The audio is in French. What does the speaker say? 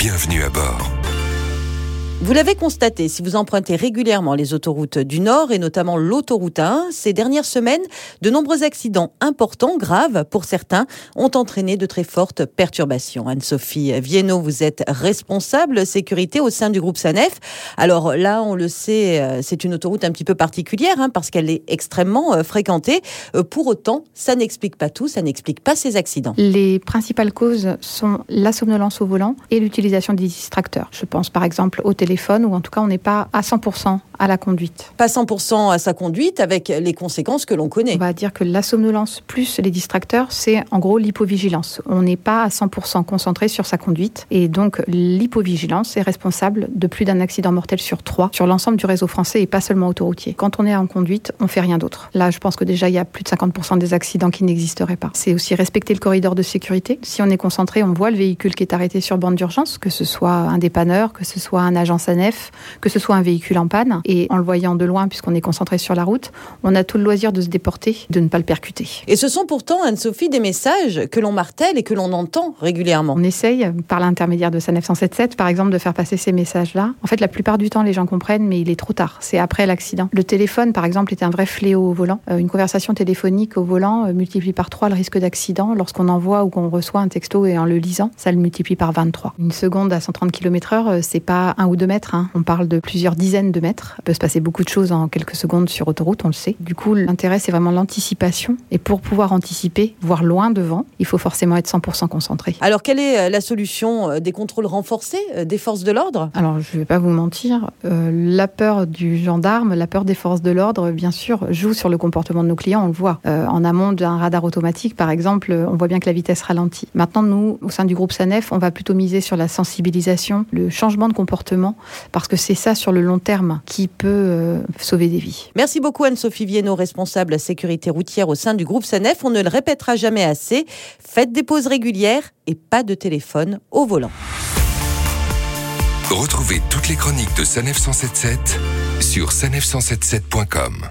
bienvenue à bord. Vous l'avez constaté, si vous empruntez régulièrement les autoroutes du Nord et notamment l'autoroute 1, ces dernières semaines, de nombreux accidents importants, graves pour certains, ont entraîné de très fortes perturbations. Anne-Sophie Viennot, vous êtes responsable sécurité au sein du groupe SANEF. Alors là, on le sait, euh, c'est une autoroute un petit peu particulière hein, parce qu'elle est extrêmement euh, fréquentée. Euh, pour autant, ça n'explique pas tout, ça n'explique pas ces accidents. Les principales causes sont la somnolence au volant et l'utilisation des distracteurs. Je pense par exemple au téléphone ou en tout cas on n'est pas à 100% à la conduite. Pas 100% à sa conduite avec les conséquences que l'on connaît. On va dire que la somnolence plus les distracteurs, c'est en gros l'hypovigilance. On n'est pas à 100% concentré sur sa conduite et donc l'hypovigilance est responsable de plus d'un accident mortel sur trois sur l'ensemble du réseau français et pas seulement autoroutier. Quand on est en conduite, on fait rien d'autre. Là, je pense que déjà il y a plus de 50% des accidents qui n'existeraient pas. C'est aussi respecter le corridor de sécurité. Si on est concentré, on voit le véhicule qui est arrêté sur bande d'urgence, que ce soit un dépanneur, que ce soit un agent SANEF, que ce soit un véhicule en panne. Et en le voyant de loin, puisqu'on est concentré sur la route, on a tout le loisir de se déporter, de ne pas le percuter. Et ce sont pourtant, Anne-Sophie, des messages que l'on martèle et que l'on entend régulièrement. On essaye, par l'intermédiaire de SANEF 177, par exemple, de faire passer ces messages-là. En fait, la plupart du temps, les gens comprennent, mais il est trop tard. C'est après l'accident. Le téléphone, par exemple, est un vrai fléau au volant. Euh, une conversation téléphonique au volant euh, multiplie par 3 le risque d'accident. Lorsqu'on envoie ou qu'on reçoit un texto et en le lisant, ça le multiplie par 23. Une seconde à 130 km/h, c'est pas un ou deux mètres. Hein. On parle de plusieurs dizaines de mètres. Il peut se passer beaucoup de choses en quelques secondes sur autoroute, on le sait. Du coup, l'intérêt, c'est vraiment l'anticipation. Et pour pouvoir anticiper, voir loin devant, il faut forcément être 100% concentré. Alors, quelle est euh, la solution euh, Des contrôles renforcés euh, des forces de l'ordre? Alors, je ne vais pas vous mentir. la peur du gendarme, la peur des forces de l'ordre, bien sûr, joue sur le comportement de nos clients. On le voit. en amont d'un radar automatique, par exemple, on voit bien que la vitesse ralentit. Maintenant, nous, au sein du groupe SANEF, on va plutôt miser sur la sensibilisation, le changement de comportement, parce que c'est ça sur le long terme qui peut euh, sauver des vies. Merci beaucoup Anne-Sophie Viennot, responsable sécurité routière au sein du groupe SANEF. On ne le répétera jamais assez. Faites des pauses régulières et pas de téléphone au volant. Retrouvez toutes les chroniques de Sanef 177 sur sanef177.com.